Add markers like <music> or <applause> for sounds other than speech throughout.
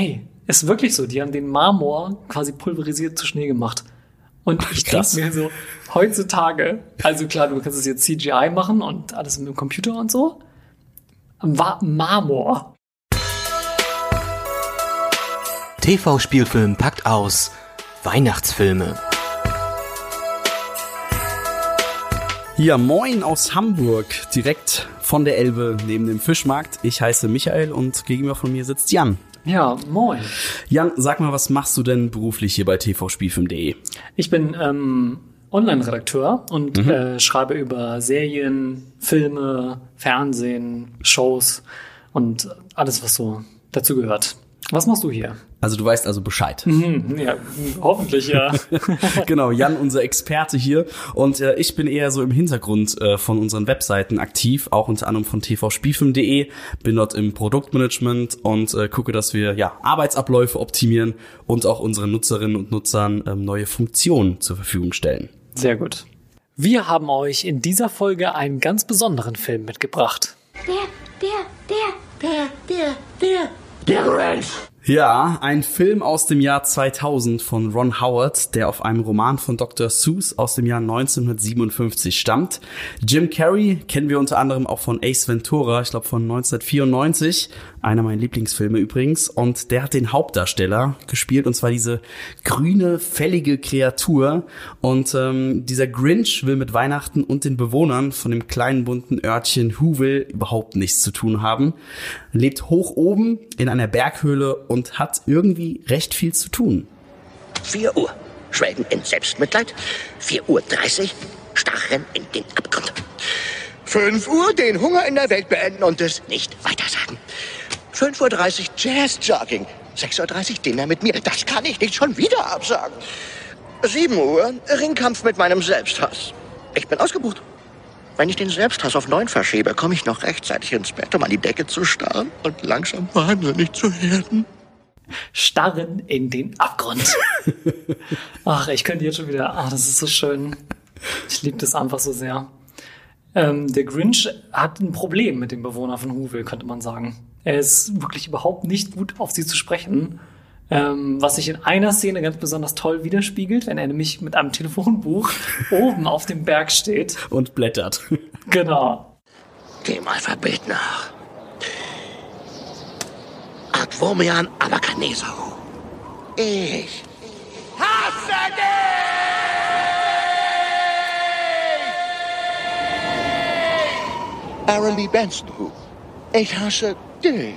ey, ist wirklich so, die haben den Marmor quasi pulverisiert zu Schnee gemacht. Und ich denke Krass. mir so, heutzutage, also klar, du kannst es jetzt CGI machen und alles mit dem Computer und so. War Marmor. TV-Spielfilm packt aus Weihnachtsfilme. Ja, moin aus Hamburg, direkt von der Elbe neben dem Fischmarkt. Ich heiße Michael und gegenüber von mir sitzt Jan. Ja, moin. Jan, sag mal, was machst du denn beruflich hier bei tvspielfilm.de? Ich bin ähm, Online-Redakteur und Mhm. äh, schreibe über Serien, Filme, Fernsehen, Shows und alles, was so dazu gehört. Was machst du hier? Also du weißt also Bescheid. Hm, ja, hoffentlich ja. <laughs> genau, Jan, unser Experte hier. Und äh, ich bin eher so im Hintergrund äh, von unseren Webseiten aktiv, auch unter anderem von tvspielfilm.de. Bin dort im Produktmanagement und äh, gucke, dass wir ja Arbeitsabläufe optimieren und auch unseren Nutzerinnen und Nutzern ähm, neue Funktionen zur Verfügung stellen. Sehr gut. Wir haben euch in dieser Folge einen ganz besonderen Film mitgebracht. Der, der, der, der, der, der. Ja, ein Film aus dem Jahr 2000 von Ron Howard, der auf einem Roman von Dr. Seuss aus dem Jahr 1957 stammt. Jim Carrey kennen wir unter anderem auch von Ace Ventura, ich glaube von 1994, einer meiner Lieblingsfilme übrigens. Und der hat den Hauptdarsteller gespielt, und zwar diese grüne, fällige Kreatur. Und ähm, dieser Grinch will mit Weihnachten und den Bewohnern von dem kleinen bunten Örtchen Whoville überhaupt nichts zu tun haben. Lebt hoch oben in einer Berghöhle und hat irgendwie recht viel zu tun. 4 Uhr. Schwelgen in Selbstmitleid. 4 Uhr 30. Starren in den Abgrund. 5 Uhr den Hunger in der Welt beenden und es nicht weitersagen. 5 Uhr 30 Jazzjogging. 6 Uhr 30 Dinner mit mir. Das kann ich nicht schon wieder absagen. 7 Uhr Ringkampf mit meinem Selbsthass. Ich bin ausgebucht. Wenn ich den Selbsthass auf 9 verschiebe, komme ich noch rechtzeitig ins Bett, um an die Decke zu starren und langsam wahnsinnig zu werden. Starren in den Abgrund. <laughs> Ach, ich könnte jetzt schon wieder. Ach, das ist so schön. Ich liebe das einfach so sehr. Ähm, der Grinch hat ein Problem mit dem Bewohner von Whoville, könnte man sagen. Er ist wirklich überhaupt nicht gut auf sie zu sprechen. Ähm, was sich in einer Szene ganz besonders toll widerspiegelt, wenn er nämlich mit einem Telefonbuch <laughs> oben auf dem Berg steht. Und blättert. <laughs> Genau. Dem Alphabet nach. Advomian Abacaneso. Ich hasse dich! Aaron B. Benson. Ich hasse dich.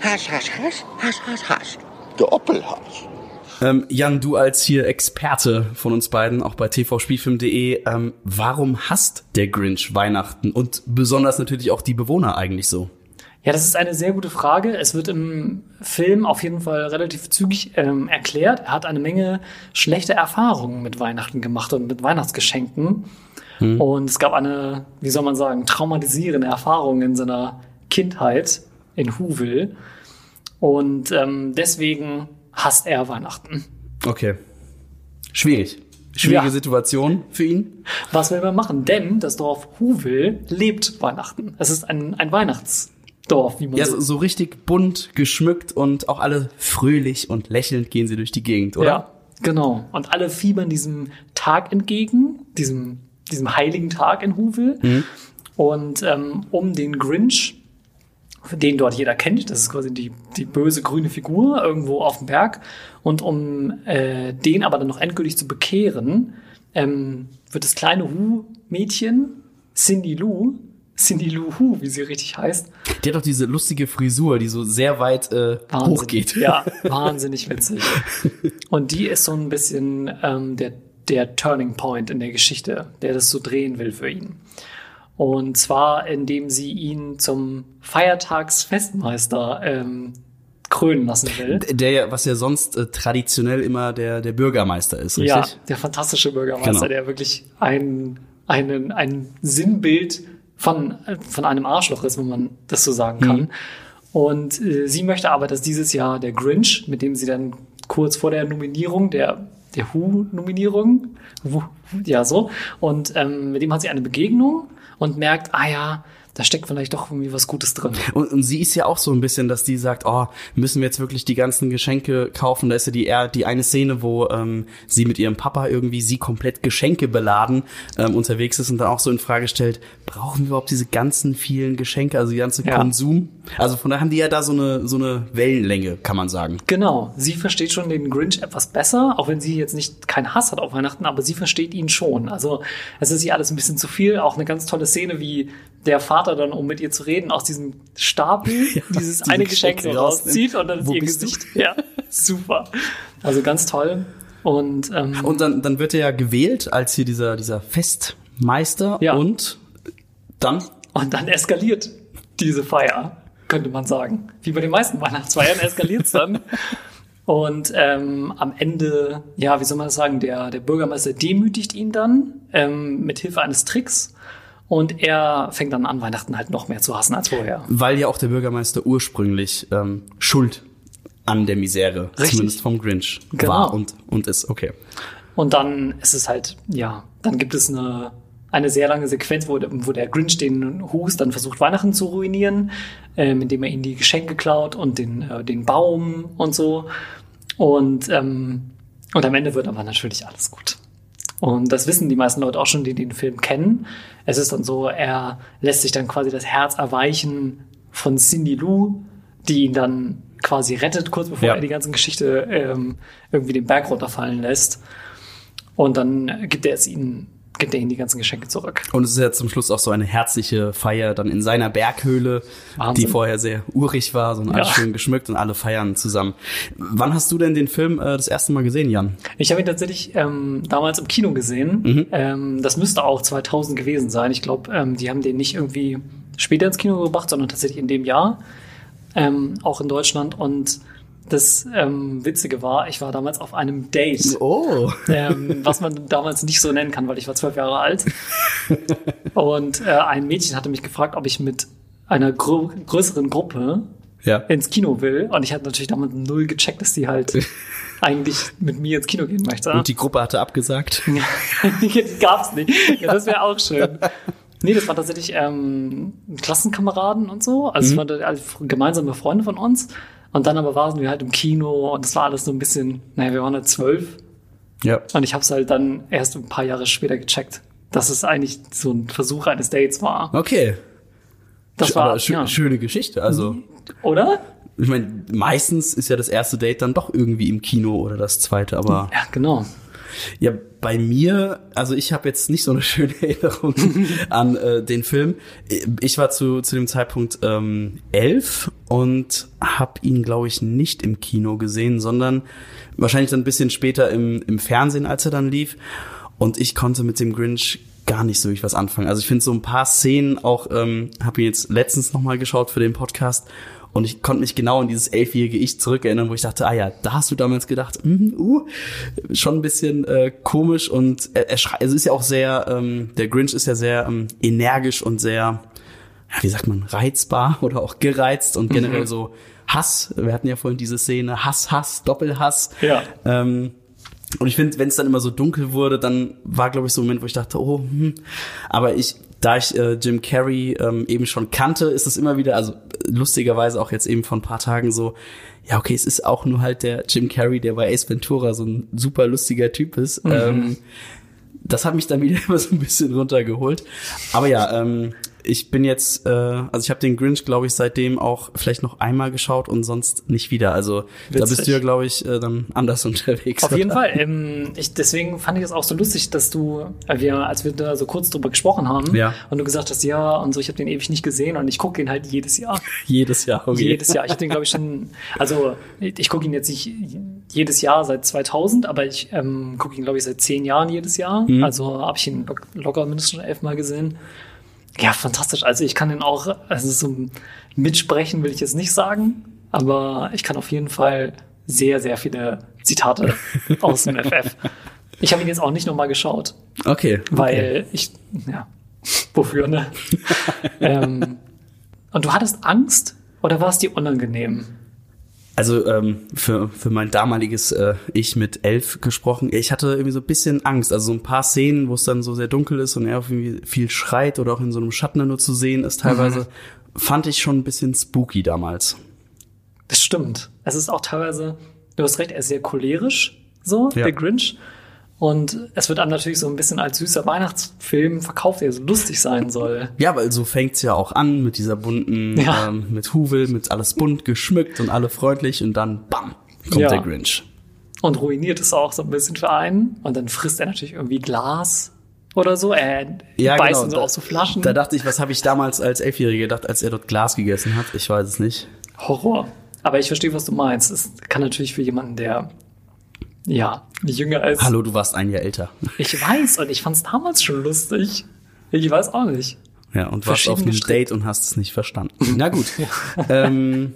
Hass, Hass, Hass, Hass, Hass, Hass. Doppelhass. Ähm, Jan, du als hier Experte von uns beiden, auch bei tvspielfilm.de, ähm, warum hasst der Grinch Weihnachten und besonders natürlich auch die Bewohner eigentlich so? Ja, das ist eine sehr gute Frage. Es wird im Film auf jeden Fall relativ zügig ähm, erklärt. Er hat eine Menge schlechte Erfahrungen mit Weihnachten gemacht und mit Weihnachtsgeschenken. Und es gab eine, wie soll man sagen, traumatisierende Erfahrung in seiner Kindheit in Whoville. Und ähm, deswegen hasst er Weihnachten. Okay. Schwierig. Schwierige Ja. Situation für ihn. Was will man machen? Denn das Dorf Whoville lebt Weihnachten. Es ist ein, ein Weihnachtsdorf, wie man Ja, so so, richtig bunt geschmückt und auch alle fröhlich und lächelnd gehen sie durch die Gegend, oder? Ja, genau. Und alle fiebern diesem Tag entgegen, diesem, diesem heiligen Tag in Whoville. Und ähm, um den Grinch, den dort jeder kennt, das ist quasi die, die böse grüne Figur irgendwo auf dem Berg. Und um äh, den aber dann noch endgültig zu bekehren, ähm, wird das kleine Hu-Mädchen, Cindy Lou, Cindy Lou Hu, wie sie richtig heißt, Der hat doch diese lustige Frisur, die so sehr weit äh, hochgeht. Ja, <laughs> wahnsinnig witzig. Und die ist so ein bisschen ähm, der, der Turning Point in der Geschichte, der das so drehen will für ihn. Und zwar, indem sie ihn zum Feiertagsfestmeister ähm, krönen lassen will. Der ja, was ja sonst äh, traditionell immer der, der Bürgermeister ist, richtig? Ja, der fantastische Bürgermeister, Genau. der wirklich ein, einen, ein Sinnbild von, von einem Arschloch ist, wenn man das so sagen kann. Und äh, sie möchte aber, dass dieses Jahr der Grinch, mit dem sie dann kurz vor der Nominierung, der, der Who-Nominierung, Who- ja so, und ähm, mit dem hat sie eine Begegnung und merkt, ah ja, da steckt vielleicht doch irgendwie was Gutes drin. Und, und sie ist ja auch so ein bisschen, dass die sagt, oh, müssen wir jetzt wirklich die ganzen Geschenke kaufen? Da ist ja die, eher die eine Szene, wo ähm, sie mit ihrem Papa irgendwie sie komplett Geschenke beladen ähm, unterwegs ist und dann auch so in Frage stellt, brauchen wir überhaupt diese ganzen vielen Geschenke, also die ganze Ja. Konsum? Also von daher haben die ja da so eine, so eine Wellenlänge, kann man sagen. Genau, sie versteht schon den Grinch etwas besser, auch wenn sie jetzt nicht keinen Hass hat auf Weihnachten, aber sie versteht ihn schon. Also es ist ihr alles ein bisschen zu viel. Auch eine ganz tolle Szene, wie der Vater dann, um mit ihr zu reden, aus diesem Stapel <laughs> dieses diese eine Geschenk Geschenke so rauszieht und dann ist Wo ihr bist du? Gesicht. Ja, <laughs> super. Also ganz toll. Und, ähm, Und dann, dann wird er ja gewählt als hier dieser, dieser Festmeister Ja. und dann Und dann eskaliert diese Feier, könnte man sagen. Wie bei den meisten Weihnachtsfeiern eskaliert es dann. <laughs> Und ähm, am Ende, ja, wie soll man das sagen, der, der Bürgermeister demütigt ihn dann ähm, mit Hilfe eines Tricks. Und er fängt dann an, Weihnachten halt noch mehr zu hassen als vorher. weil ja auch der Bürgermeister ursprünglich ähm, schuld an der Misere, Richtig. zumindest vom Grinch, Genau. war und, und ist. Okay. Und dann ist es halt, ja, dann gibt es eine, eine sehr lange Sequenz, wo, wo der Grinch den Hus dann versucht, Weihnachten zu ruinieren, ähm, indem er ihnen die Geschenke klaut und den, äh, den Baum und so. Und, ähm, und am Ende wird aber natürlich alles gut. Und das wissen die meisten Leute auch schon, die den Film kennen. Es ist dann so, er lässt sich dann quasi das Herz erweichen von Cindy Lou, die ihn dann quasi rettet, kurz bevor Ja. er die ganze Geschichte ähm, irgendwie den Berg runterfallen lässt. Und dann gibt er es ihnen, gibt er ihnen die ganzen Geschenke zurück. Und es ist ja zum Schluss auch so eine herzliche Feier dann in seiner Berghöhle, Wahnsinn. die vorher sehr urig war, so alles Ja. schön geschmückt und alle feiern zusammen. Wann hast du denn den Film äh, das erste Mal gesehen, Jan? Ich habe ihn tatsächlich ähm, damals im Kino gesehen. Ähm, das müsste auch 2000 gewesen sein. Ich glaube, ähm, die haben den nicht irgendwie später ins Kino gebracht, sondern tatsächlich in dem Jahr. Ähm, auch in Deutschland. Und das ähm, Witzige war, ich war damals auf einem Date. Oh. ähm, was man damals nicht so nennen kann, weil ich war zwölf Jahre alt. Und äh, ein Mädchen hatte mich gefragt, ob ich mit einer grö größeren Gruppe Ja. ins Kino will. Und ich hatte natürlich damals null gecheckt, dass sie halt <laughs> eigentlich mit mir ins Kino gehen möchte. Und die Gruppe hatte abgesagt. <laughs> die gab's nicht. Ja, das wäre auch schön. <laughs> Nee, das war tatsächlich ähm, Klassenkameraden und so. Also es waren alle gemeinsame Freunde von uns. Und dann aber waren wir halt im Kino und das war alles so ein bisschen, naja, wir waren halt zwölf. Ja. Und ich habe es halt dann erst ein paar Jahre später gecheckt, dass es eigentlich so ein Versuch eines Dates war. Okay. Das Sch- war, schö ja. schöne Geschichte. Also, oder? ich meine, meistens ist ja das erste Date dann doch irgendwie im Kino oder das zweite, aber Ja, genau. Ja, bei mir, also ich habe jetzt nicht so eine <laughs> schöne Erinnerung an äh, den Film. Ich war zu, zu dem Zeitpunkt ähm, elf und habe ihn, glaube ich, nicht im Kino gesehen, sondern wahrscheinlich dann ein bisschen später im, im Fernsehen, als er dann lief. Und ich konnte mit dem Grinch gar nicht so wirklich was anfangen. Also ich finde so ein paar Szenen auch, ähm, habe ihn jetzt letztens nochmal geschaut für den Podcast und ich konnte mich genau an dieses elfjährige Ich zurückerinnern, wo ich dachte, ah ja, da hast du damals gedacht, mhm, uh, schon ein bisschen äh, komisch und er, er schreit, also ist ja auch sehr, ähm, der Grinch ist ja sehr ähm, energisch und sehr, ja, wie sagt man, reizbar <laughs> oder auch gereizt und generell so Hass. Wir hatten ja vorhin diese Szene, Hass, Hass, Doppelhass. Ja. Ähm, und ich finde, wenn es dann immer so dunkel wurde, dann war, glaube ich, so ein Moment, wo ich dachte, oh, hm. aber ich, da ich äh, Jim Carrey ähm, eben schon kannte, ist es immer wieder, also lustigerweise auch jetzt eben vor ein paar Tagen so, ja, okay, es ist auch nur halt der Jim Carrey, der bei Ace Ventura so ein super lustiger Typ ist. Ähm, das hat mich dann <laughs> wieder immer so ein bisschen runtergeholt. Aber ja, ähm, ich bin jetzt, äh, also ich habe den Grinch, glaube ich, seitdem auch vielleicht noch einmal geschaut und sonst nicht wieder. Also da Witzig. bist du ja, glaube ich, äh, dann anders <laughs> unterwegs. Auf jeden oder? Fall. Ähm, ich, deswegen fand ich es auch so lustig, dass du, äh, wir, als wir da so kurz drüber gesprochen haben Ja. und du gesagt hast, ja, und so, ich habe den ewig nicht gesehen und ich gucke ihn halt jedes Jahr. <laughs> Jedes Jahr. Okay. Jedes Jahr. Ich habe den, glaube ich, schon, also ich, gucke ihn jetzt nicht jedes Jahr seit 2000, aber ich ähm, gucke ihn, glaube ich, seit zehn Jahren jedes Jahr. Also habe ich ihn lock- locker mindestens schon elfmal gesehen. Ja, fantastisch. Also ich kann den auch, also so mitsprechen will ich jetzt nicht sagen, aber ich kann auf jeden Fall sehr, sehr viele Zitate <laughs> aus dem FF. Ich habe ihn jetzt auch nicht nochmal geschaut, Okay. weil ich, ja, wofür, ne? <laughs> ähm, und du hattest Angst oder war es dir unangenehm? Also ähm, für, für mein damaliges äh, Ich mit elf gesprochen, ich hatte irgendwie so ein bisschen Angst. Also so ein paar Szenen, wo es dann so sehr dunkel ist und er irgendwie viel schreit oder auch in so einem Schatten nur zu sehen ist teilweise, mhm. fand ich schon ein bisschen spooky damals. Das stimmt. Es ist auch teilweise, du hast recht, er ist sehr cholerisch, so, ja. der Grinch. Und es wird einem natürlich so ein bisschen als süßer Weihnachtsfilm verkauft, der so lustig sein soll. Ja, weil so fängt's ja auch an mit dieser bunten, ja. ähm, mit Huvel, mit alles bunt geschmückt und alle freundlich und dann bam, kommt ja. der Grinch. Und ruiniert es auch so ein bisschen für einen. Und dann frisst er natürlich irgendwie Glas oder so. Er ja, beißt genau. so aus so Flaschen. Da dachte ich, was habe ich damals als Elfjähriger gedacht, als er dort Glas gegessen hat? Ich weiß es nicht. Horror. Aber ich verstehe, was du meinst. Es kann natürlich für jemanden, der ja, jünger als. Hallo, du warst ein Jahr älter. Ich weiß und ich fand es damals schon lustig. Ich weiß auch nicht. Ja, und warst auf einem Date und hast es nicht verstanden. Na gut. <laughs> ähm,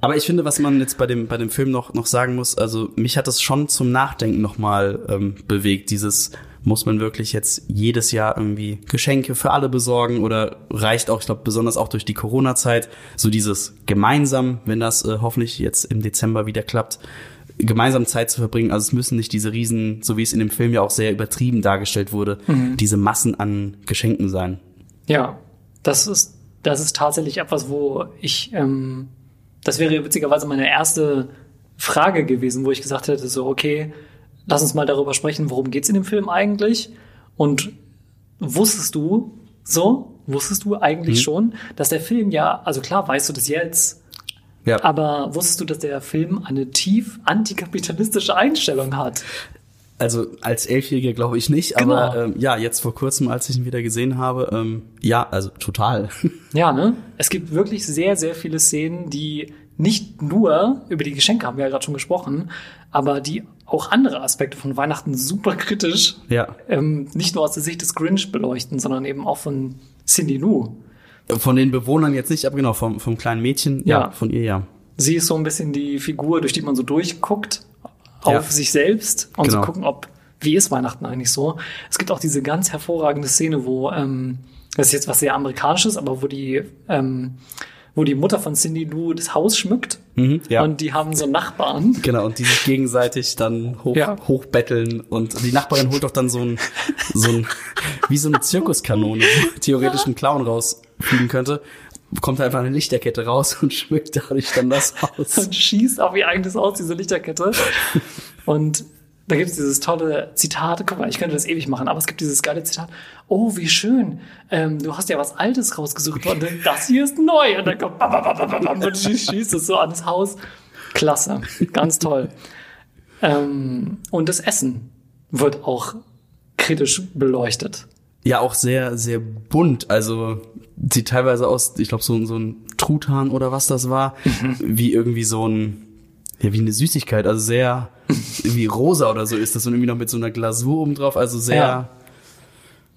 aber ich finde, was man jetzt bei dem, bei dem Film noch, noch sagen muss, also mich hat es schon zum Nachdenken nochmal ähm, bewegt. Dieses, muss man wirklich jetzt jedes Jahr irgendwie Geschenke für alle besorgen oder reicht auch, ich glaube, besonders auch durch die Corona-Zeit, so dieses gemeinsam, wenn das äh, hoffentlich jetzt im Dezember wieder klappt, gemeinsam Zeit zu verbringen. Also es müssen nicht diese riesen, so wie es in dem Film ja auch sehr übertrieben dargestellt wurde, mhm. diese Massen an Geschenken sein. Ja, das ist, das ist tatsächlich etwas, wo ich, ähm, das wäre witzigerweise meine erste Frage gewesen, wo ich gesagt hätte, so, okay, lass uns mal darüber sprechen, worum geht's in dem Film eigentlich? Und wusstest du, so, wusstest du eigentlich mhm. schon, dass der Film ja, also klar weißt du das jetzt, ja. Aber wusstest du, dass der Film eine tief antikapitalistische Einstellung hat? Also als Elfjähriger glaube ich nicht, genau. aber ähm, ja, jetzt vor kurzem, als ich ihn wieder gesehen habe, ähm, ja, also total. <laughs> Ja, ne? Es gibt wirklich sehr, sehr viele Szenen, die nicht nur über die Geschenke haben wir ja gerade schon gesprochen, aber die auch andere Aspekte von Weihnachten super kritisch, ja. ähm, nicht nur aus der Sicht des Grinch beleuchten, sondern eben auch von Cindy Lou. Von den Bewohnern jetzt nicht, aber genau, vom, vom kleinen Mädchen, ja. ja, von ihr ja. Sie ist so ein bisschen die Figur, durch die man so durchguckt auf ja. sich selbst und genau. zu gucken, ob, wie ist Weihnachten eigentlich so. Es gibt auch diese ganz hervorragende Szene, wo, ähm, das ist jetzt was sehr Amerikanisches, aber wo die, ähm, wo die Mutter von Cindy Lou das Haus schmückt. Mhm, ja. Und die haben so Nachbarn. Genau, und die sich gegenseitig dann hoch, ja. hochbetteln. Und die Nachbarin holt doch dann so ein, so ein, wie so eine Zirkuskanone, <laughs> theoretisch einen Clown rausfliegen könnte. Kommt einfach eine Lichterkette raus <laughs> und schmückt dadurch dann das Haus. Und schießt auf ihr eigenes Haus, diese Lichterkette. Und da gibt es dieses tolle Zitat, guck mal, ich könnte das ewig machen, aber es gibt dieses geile Zitat, oh, wie schön, ähm, du hast ja was Altes rausgesucht und das hier ist neu. Und dann kommt bam, bam, bam, bam, bam, und schießt es so ans Haus. Klasse, ganz toll. ähm, und das Essen wird auch kritisch beleuchtet. Ja, auch sehr, sehr bunt. Also sieht teilweise aus, ich glaube, so, so ein Truthahn oder was das war, mhm. wie irgendwie so ein ja, wie eine Süßigkeit, also sehr wie rosa oder so ist das und irgendwie noch mit so einer Glasur oben drauf, also sehr, ja.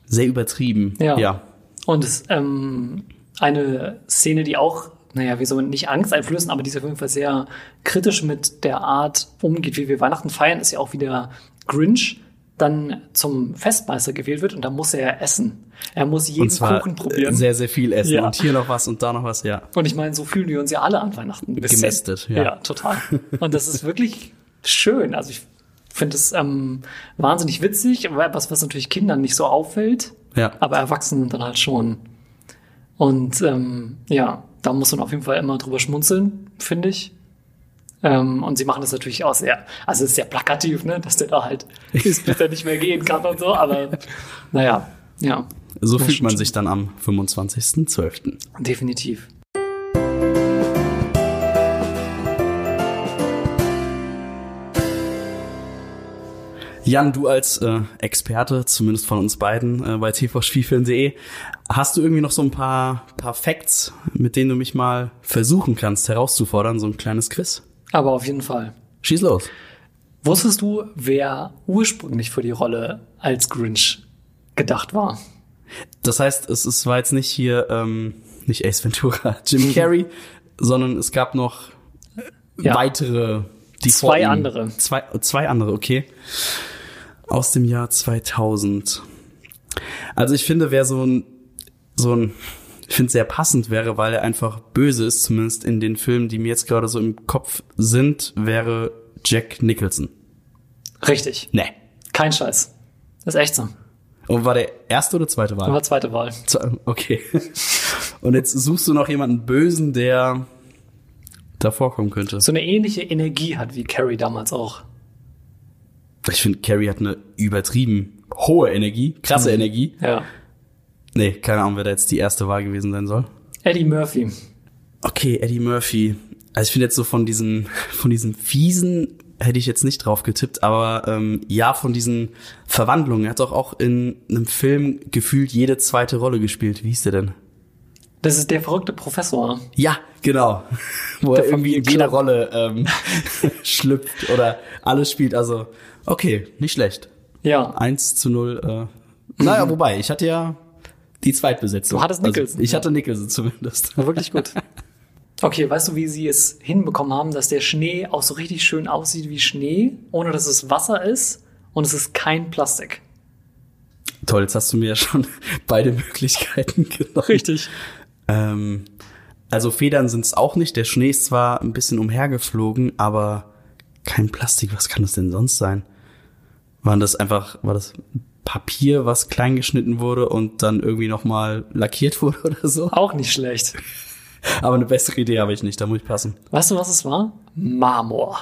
sehr übertrieben. Ja. ja. Und es, ähm, eine Szene, die auch, naja, wie soll man nicht Angst einflößen, aber die ist auf jeden Fall sehr kritisch mit der Art umgeht, wie wir Weihnachten feiern, ist ja auch wieder Grinch dann zum Festmeister gewählt wird und da muss er essen. Er muss jeden Kuchen probieren. Sehr, sehr viel essen ja. und hier noch was und da noch was, ja. Und ich meine, so fühlen wir uns ja alle an Weihnachten. Gemästet, ja. Ja, total. Und das ist wirklich schön. Also ich finde es ähm, wahnsinnig witzig, aber etwas, was natürlich Kindern nicht so auffällt, ja. aber Erwachsenen dann halt schon. Und ähm, ja, da muss man auf jeden Fall immer drüber schmunzeln, finde ich. Ähm, und sie machen das natürlich auch sehr, also es ist sehr plakativ, ne, dass der da halt <laughs> ist, bis er nicht mehr gehen kann und so, aber naja, ja. So fühlt man sich dann am 25.12. Definitiv. Jan, du als äh, Experte, zumindest von uns beiden äh, bei tvspielfilm.de, hast du irgendwie noch so ein paar, paar Facts, mit denen du mich mal versuchen kannst herauszufordern, so ein kleines Quiz? Aber auf jeden Fall. Schieß los. Wusstest du, wer ursprünglich für die Rolle als Grinch gedacht war? Das heißt, es, es war jetzt nicht hier, ähm, nicht Ace Ventura, <laughs> Jim Carrey, sondern es gab noch ja. weitere. Die zwei andere. Zwei, zwei andere, okay. Aus dem Jahr 2000. Also ich finde, wer so ein, so ein finde sehr passend wäre, weil er einfach böse ist, zumindest in den Filmen, die mir jetzt gerade so im Kopf sind, wäre Jack Nicholson. Richtig. Nee. Kein Scheiß. Das ist echt so. Und war der erste oder zweite Wahl? Aber zweite Wahl. Okay. Und jetzt suchst du noch jemanden Bösen, der da vorkommen könnte. So eine ähnliche Energie hat wie Carrie damals auch. Ich finde, Carrie hat eine übertrieben hohe Energie, krasse Energie. Ja. Nee, keine Ahnung, wer da jetzt die erste Wahl gewesen sein soll. Eddie Murphy. Okay, Eddie Murphy. Also ich finde jetzt so von diesen, <laughs> von diesen fiesen hätte ich jetzt nicht drauf getippt, aber ähm, ja, von diesen Verwandlungen. Er hat doch auch in einem Film gefühlt jede zweite Rolle gespielt. Wie hieß der denn? Das ist der verrückte Professor. Ja, genau. <laughs> Wo Der er irgendwie in jeder. Rolle ähm, <laughs> schlüpft oder alles spielt. Also, okay, nicht schlecht. Ja. 1 zu 0. Äh. Naja, wobei, ich hatte ja die Zweitbesetzung. Du hattest Nicholson, Also, ich hatte Nicholson zumindest. War wirklich gut. <laughs> Okay, weißt du, wie sie es hinbekommen haben, dass der Schnee auch so richtig schön aussieht wie Schnee, ohne dass es Wasser ist und es ist kein Plastik? Toll, jetzt hast du mir ja schon <laughs> beide Möglichkeiten <laughs> genommen. Richtig. Ähm, also Federn sind es auch nicht. Der Schnee ist zwar ein bisschen umhergeflogen, aber kein Plastik. Was kann das denn sonst sein? Waren das einfach, war das Papier, was klein geschnitten wurde und dann irgendwie nochmal lackiert <laughs> wurde oder so? Auch nicht schlecht. Aber eine bessere Idee habe ich nicht, da muss ich passen. Weißt du, was es war? Marmor.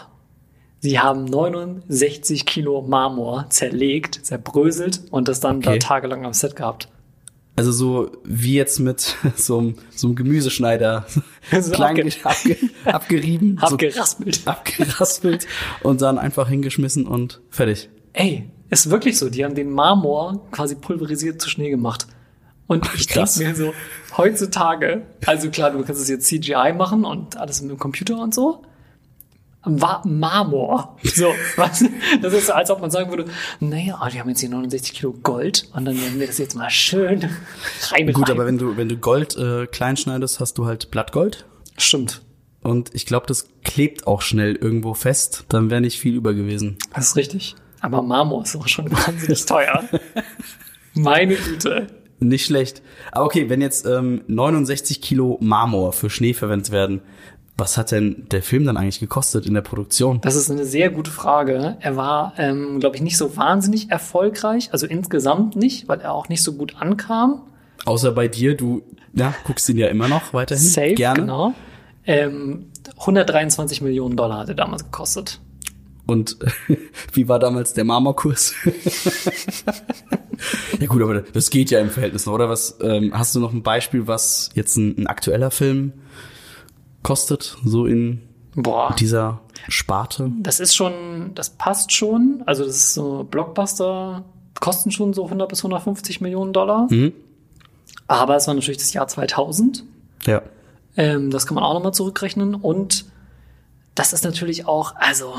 Sie haben 69 Kilo Marmor zerlegt, zerbröselt und das dann Okay. da tagelang am Set gehabt. Also so wie jetzt mit <laughs> so einem, so einem Gemüseschneider <laughs> So klein abge- ge- abge, abgerieben, so Abgeraspelt. abgeraspelt und dann einfach hingeschmissen und fertig. Ey, ist wirklich so. Die haben den Marmor quasi pulverisiert zu Schnee gemacht. Und ich denke mir so, heutzutage, also klar, du kannst es jetzt CGI machen und alles mit dem Computer und so. War Marmor. So, <laughs> was? Das ist so, als ob man sagen würde, naja, die haben jetzt hier 69 Kilo Gold und dann werden wir das jetzt mal schön <laughs> rein. Gut, aber wenn du, wenn du Gold äh, klein schneidest, hast du halt Blattgold. Stimmt. Und ich glaube, das klebt auch schnell irgendwo fest. Dann wäre nicht viel über gewesen. Das ist richtig. Aber Marmor ist auch schon <laughs> wahnsinnig teuer. Meine Güte. Nicht schlecht. Aber okay, wenn jetzt ähm, 69 Kilo Marmor für Schnee verwendet werden, was hat denn der Film dann eigentlich gekostet in der Produktion? Das ist eine sehr gute Frage. Er war, ähm, glaube ich, nicht so wahnsinnig erfolgreich, also insgesamt nicht, weil er auch nicht so gut ankam. Außer bei dir, du ja, guckst ihn ja immer noch weiterhin. Safe, Gerne. genau. Ähm, 123 Millionen Dollar hat er damals gekostet. Und <laughs> wie war damals der Marmorkurs? <laughs> ja gut, aber das geht ja im Verhältnis noch, oder? Was ähm, hast du noch ein Beispiel, was jetzt ein, ein aktueller Film kostet, so in Boah, dieser Sparte? das ist schon, das passt schon. Also das ist so Blockbuster, kosten schon so 100 bis 150 Millionen Dollar. Mhm. Aber es war natürlich das Jahr 2000. Ja. Ähm, das kann man auch nochmal zurückrechnen. Und das ist natürlich auch, also,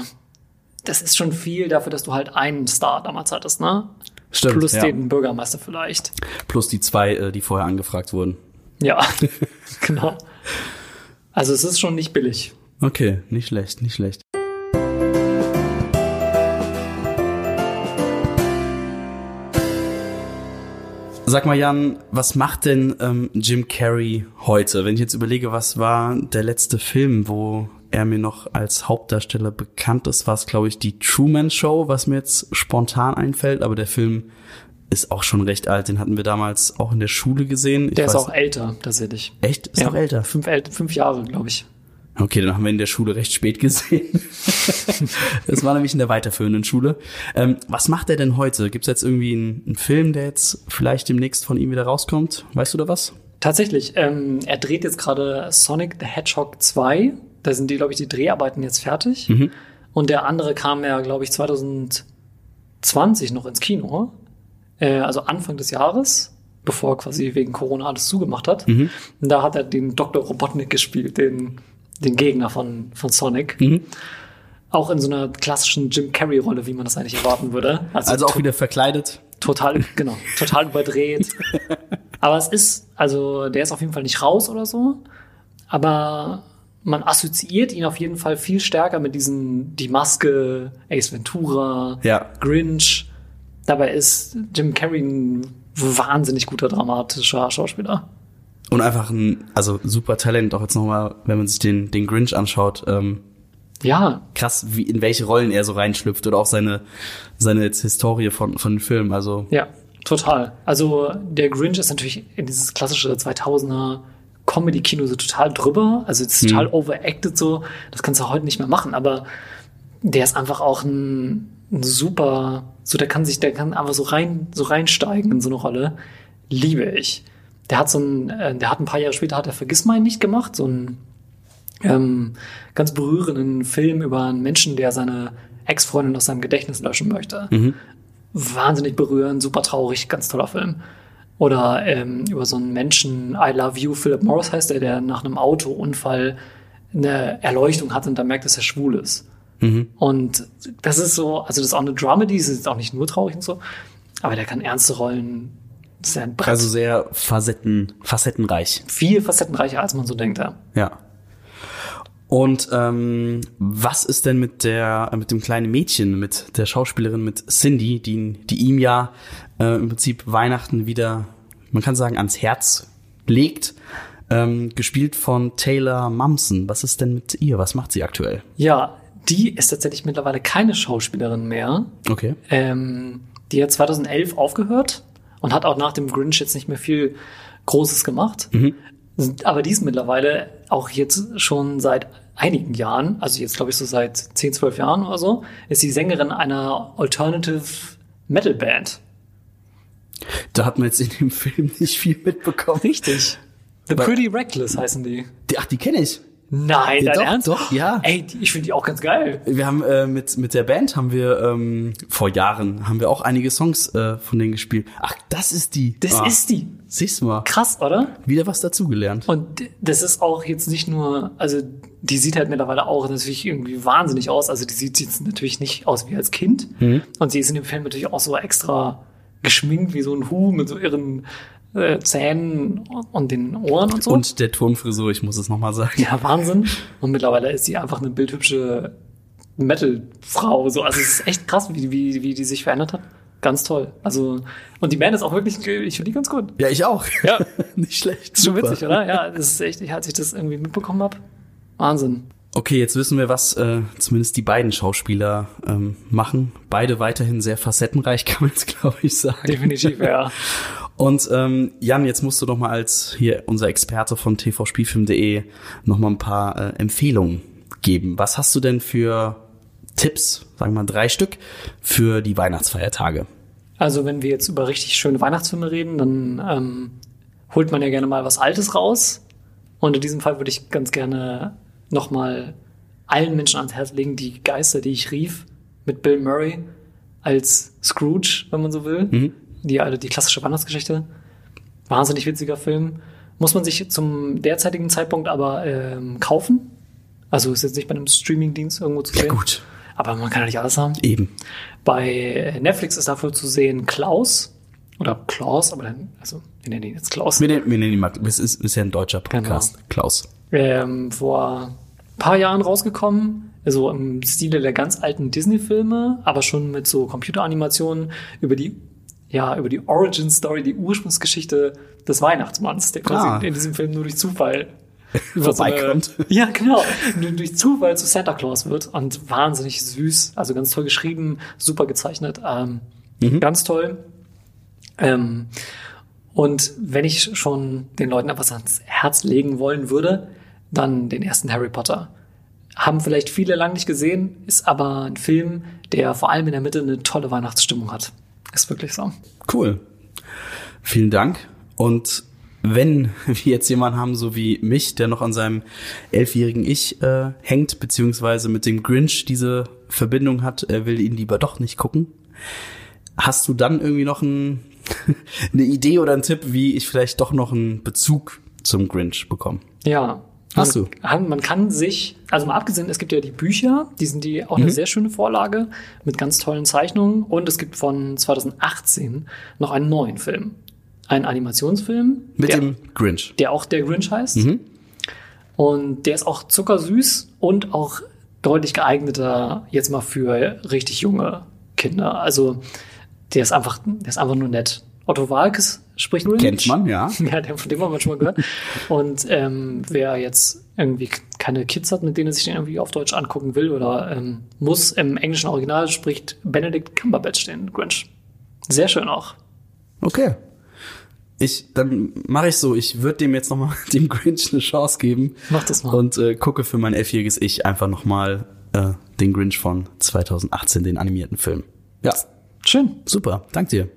das ist schon viel dafür, dass du halt einen Star damals hattest, ne? Stimmt. Plus ja. den Bürgermeister vielleicht. Plus die zwei, äh, die vorher angefragt wurden. Ja, <laughs> genau. Also es ist schon nicht billig. Okay, nicht schlecht, nicht schlecht. Sag mal, Jan, was macht denn ähm, Jim Carrey heute? Wenn ich jetzt überlege, was war der letzte Film, wo er mir noch als Hauptdarsteller bekannt ist, war es, glaube ich, die Truman Show, was mir jetzt spontan einfällt. Aber der Film ist auch schon recht alt. Den hatten wir damals auch in der Schule gesehen. Ich Der ist auch älter, tatsächlich. echt? Ist noch älter? Fünf, fünf Jahre, glaube ich. Okay, dann haben wir in der Schule recht spät gesehen. <laughs> das war nämlich in der weiterführenden Schule. Ähm, was macht er denn heute? Gibt es jetzt irgendwie einen, einen Film, der jetzt vielleicht demnächst von ihm wieder rauskommt? Weißt du da was? Tatsächlich, ähm, er dreht jetzt gerade Sonic the Hedgehog 2. Da sind die, glaube ich, die Dreharbeiten jetzt fertig. Und der andere kam ja, glaube ich, 2020 noch ins Kino. Äh, also Anfang des Jahres, bevor er quasi wegen Corona alles zugemacht hat. Und da hat er den Dr. Robotnik gespielt, den, den Gegner von, von Sonic. Auch in so einer klassischen Jim Carrey-Rolle, wie man das eigentlich erwarten würde. Also auch to- wieder verkleidet. total, genau, total überdreht. <laughs> Aber es ist, also der ist auf jeden Fall nicht raus oder so. Aber man assoziiert ihn auf jeden Fall viel stärker mit diesen, die Maske, Ace Ventura, Ja. Grinch. Dabei ist Jim Carrey ein wahnsinnig guter dramatischer Schauspieler. Und einfach ein, also super Talent, auch jetzt nochmal, wenn man sich den, den Grinch anschaut, ähm, Ja, krass, wie, in welche Rollen er so reinschlüpft oder auch seine, seine jetzt Historie von, von den Filmen. Also, Ja, total. Also der Grinch ist natürlich in dieses klassische 2000er Comedy-Kino so total drüber. Also es ist total overacted so. Das kannst du heute nicht mehr machen. Aber der ist einfach auch ein, ein super, so der kann sich, der kann einfach so rein, so reinsteigen in so eine Rolle. Liebe ich. Der hat so ein, äh, der hat ein paar Jahre später hat er Vergiss mein nicht gemacht, so ein ähm, ganz berührenden Film über einen Menschen, der seine Ex-Freundin aus seinem Gedächtnis löschen möchte. Wahnsinnig berührend, super traurig, ganz toller Film. Oder ähm, über so einen Menschen, I Love You, Philip Morris heißt der, der nach einem Autounfall eine Erleuchtung hat und dann merkt, dass er schwul ist. Und das ist so, also das ist auch eine Dramedy, es ist auch nicht nur traurig und so, aber der kann ernste Rollen, das ist ja also sehr facetten, facettenreich. viel facettenreicher, als man so denkt. Ja. Ja. Und ähm, was ist denn mit der mit dem kleinen Mädchen, mit der Schauspielerin, mit Cindy, die, die ihm ja äh, im Prinzip Weihnachten wieder, man kann sagen, ans Herz legt, ähm, gespielt von Taylor Momsen. Was ist denn mit ihr? Was macht sie aktuell? ja, die ist tatsächlich mittlerweile keine Schauspielerin mehr. Okay. Ähm, die hat 2011 aufgehört und hat auch nach dem Grinch jetzt nicht mehr viel Großes gemacht. Aber die ist mittlerweile auch jetzt schon seit einigen Jahren, also jetzt glaube ich so seit 10, 12 Jahren oder so, ist sie Sängerin einer Alternative Metal Band. Da hat man jetzt in dem Film nicht viel mitbekommen. Richtig. The Weil- Pretty Reckless heißen die. Die, ach, die kenne ich. Nein, Ja, dein doch, Ernst? doch, ja. Ey, die, ich finde die auch ganz geil. Wir haben äh, mit mit der Band haben wir ähm, vor Jahren haben wir auch einige Songs äh, von denen gespielt. Ach, das ist die. Das ah, ist die. Siehst du mal. Krass, oder? Wieder was dazugelernt. Und das ist auch jetzt nicht nur, also die sieht halt mittlerweile auch natürlich irgendwie wahnsinnig aus. Also die sieht jetzt natürlich nicht aus wie als Kind. Und sie ist in dem Film natürlich auch so extra geschminkt wie so ein Hu mit so ihren äh, Zähnen und den Ohren und so. Und der Turmfrisur, ich muss es nochmal sagen. ja, Wahnsinn. Und mittlerweile ist sie einfach eine bildhübsche Metal-Frau. So. Also es ist echt krass, wie, wie, wie die sich verändert hat. Ganz toll. Also, und die Band ist auch wirklich, ich finde die ganz gut. Ja, ich auch. Ja. <laughs> Nicht schlecht. Schon witzig, oder? Ja, das ist echt, ich, als ich das irgendwie mitbekommen habe. Wahnsinn. Okay, jetzt wissen wir, was äh, zumindest die beiden Schauspieler ähm, machen. Beide weiterhin sehr facettenreich, <laughs> kann man jetzt, glaube ich, sagen. Definitiv, ja. <laughs> Und ähm, Jan, jetzt musst du doch mal als hier unser Experte von tvspielfilm.de noch mal ein paar äh, Empfehlungen geben. Was hast du denn für Tipps, sagen wir mal drei Stück, für die Weihnachtsfeiertage? Also, wenn wir jetzt über richtig schöne Weihnachtsfilme reden, dann ähm, holt man ja gerne mal was Altes raus. Und in diesem Fall würde ich ganz gerne nochmal allen Menschen ans Herz legen, die Geister, die ich rief, mit Bill Murray als Scrooge, wenn man so will. Die, also die klassische Weihnachtsgeschichte. Wahnsinnig witziger Film. Muss man sich zum derzeitigen Zeitpunkt aber ähm, kaufen. Also ist jetzt nicht bei einem Streamingdienst irgendwo zu sehen. gut. Aber man kann ja nicht alles haben. Eben. Bei Netflix ist dafür zu sehen Klaus oder Klaus, aber dann, also wir nennen ihn jetzt Klaus. Wir nennen, wir nennen ihn mal, es ist, ist ja ein deutscher Podcast. Klaus. Ähm, vor ein paar Jahren rausgekommen, so im Stile der ganz alten Disney-Filme, aber schon mit so Computeranimationen über die, ja, über die Origin Story, die Ursprungsgeschichte des Weihnachtsmanns, der quasi Ah. in diesem Film nur durch Zufall <laughs> Vorbeikommt. So <laughs> ja, genau. Nur durch Zufall zu Santa Claus wird und wahnsinnig süß, also ganz toll geschrieben, super gezeichnet, ähm, ganz toll. Ähm, und wenn ich schon den Leuten etwas ans Herz legen wollen würde, dann den ersten Harry Potter. Haben vielleicht viele lang nicht gesehen, ist aber ein Film, der vor allem in der Mitte eine tolle Weihnachtsstimmung hat. Ist wirklich so. Cool. Vielen Dank. Und wenn <laughs> wir jetzt jemanden haben, so wie mich, der noch an seinem elfjährigen Ich äh, hängt, beziehungsweise mit dem Grinch diese Verbindung hat, er will ihn lieber doch nicht gucken, hast du dann irgendwie noch ein, <laughs> eine Idee oder einen Tipp, wie ich vielleicht doch noch einen Bezug zum Grinch bekomme? Ja. Hast man, du? Kann, man kann sich, also mal abgesehen, es gibt ja die Bücher, die sind die auch eine sehr schöne Vorlage mit ganz tollen Zeichnungen und es gibt von 2018 noch einen neuen Film. Einen Animationsfilm, Mit der, dem Grinch. der auch der Grinch heißt. Und der ist auch zuckersüß und auch deutlich geeigneter jetzt mal für richtig junge Kinder. Also der ist einfach, der ist einfach nur nett. Otto Walkes spricht Ulrich. Kennt man, ja. <laughs> Ja, von dem haben wir schon mal gehört. Und ähm, wer jetzt irgendwie keine Kids hat, mit denen er sich den irgendwie auf Deutsch angucken will oder ähm, muss, im englischen Original spricht Benedict Cumberbatch den Grinch. Sehr schön auch. Okay. Ich, dann mache ich so, ich würde dem jetzt nochmal <laughs> dem Grinch eine Chance geben. Mach das mal. Und äh, gucke für mein elfjähriges Ich einfach nochmal äh, den Grinch von 2018, den animierten Film. Ja, Schön. super, dank dir.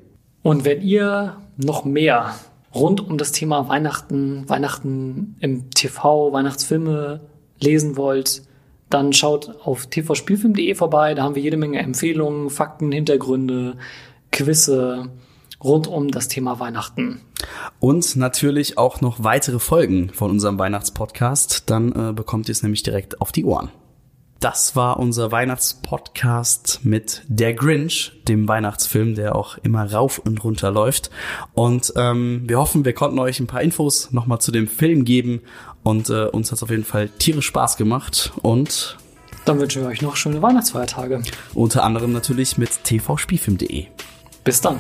Und wenn ihr noch mehr rund um das Thema Weihnachten, Weihnachten im TV, Weihnachtsfilme lesen wollt, dann schaut auf tvspielfilm.de vorbei. Da haben wir jede Menge Empfehlungen, Fakten, Hintergründe, Quizze rund um das Thema Weihnachten. Und natürlich auch noch weitere Folgen von unserem Weihnachtspodcast. Dann äh, bekommt ihr es nämlich direkt auf die Ohren. Das war unser Weihnachtspodcast mit Der Grinch, dem Weihnachtsfilm, der auch immer rauf und runter läuft. Und ähm, wir hoffen, wir konnten euch ein paar Infos nochmal zu dem Film geben. Und äh, uns hat es auf jeden Fall tierisch Spaß gemacht. Und Dann wünschen wir euch noch schöne Weihnachtsfeiertage. unter anderem natürlich mit tvspielfilm.de. Bis dann.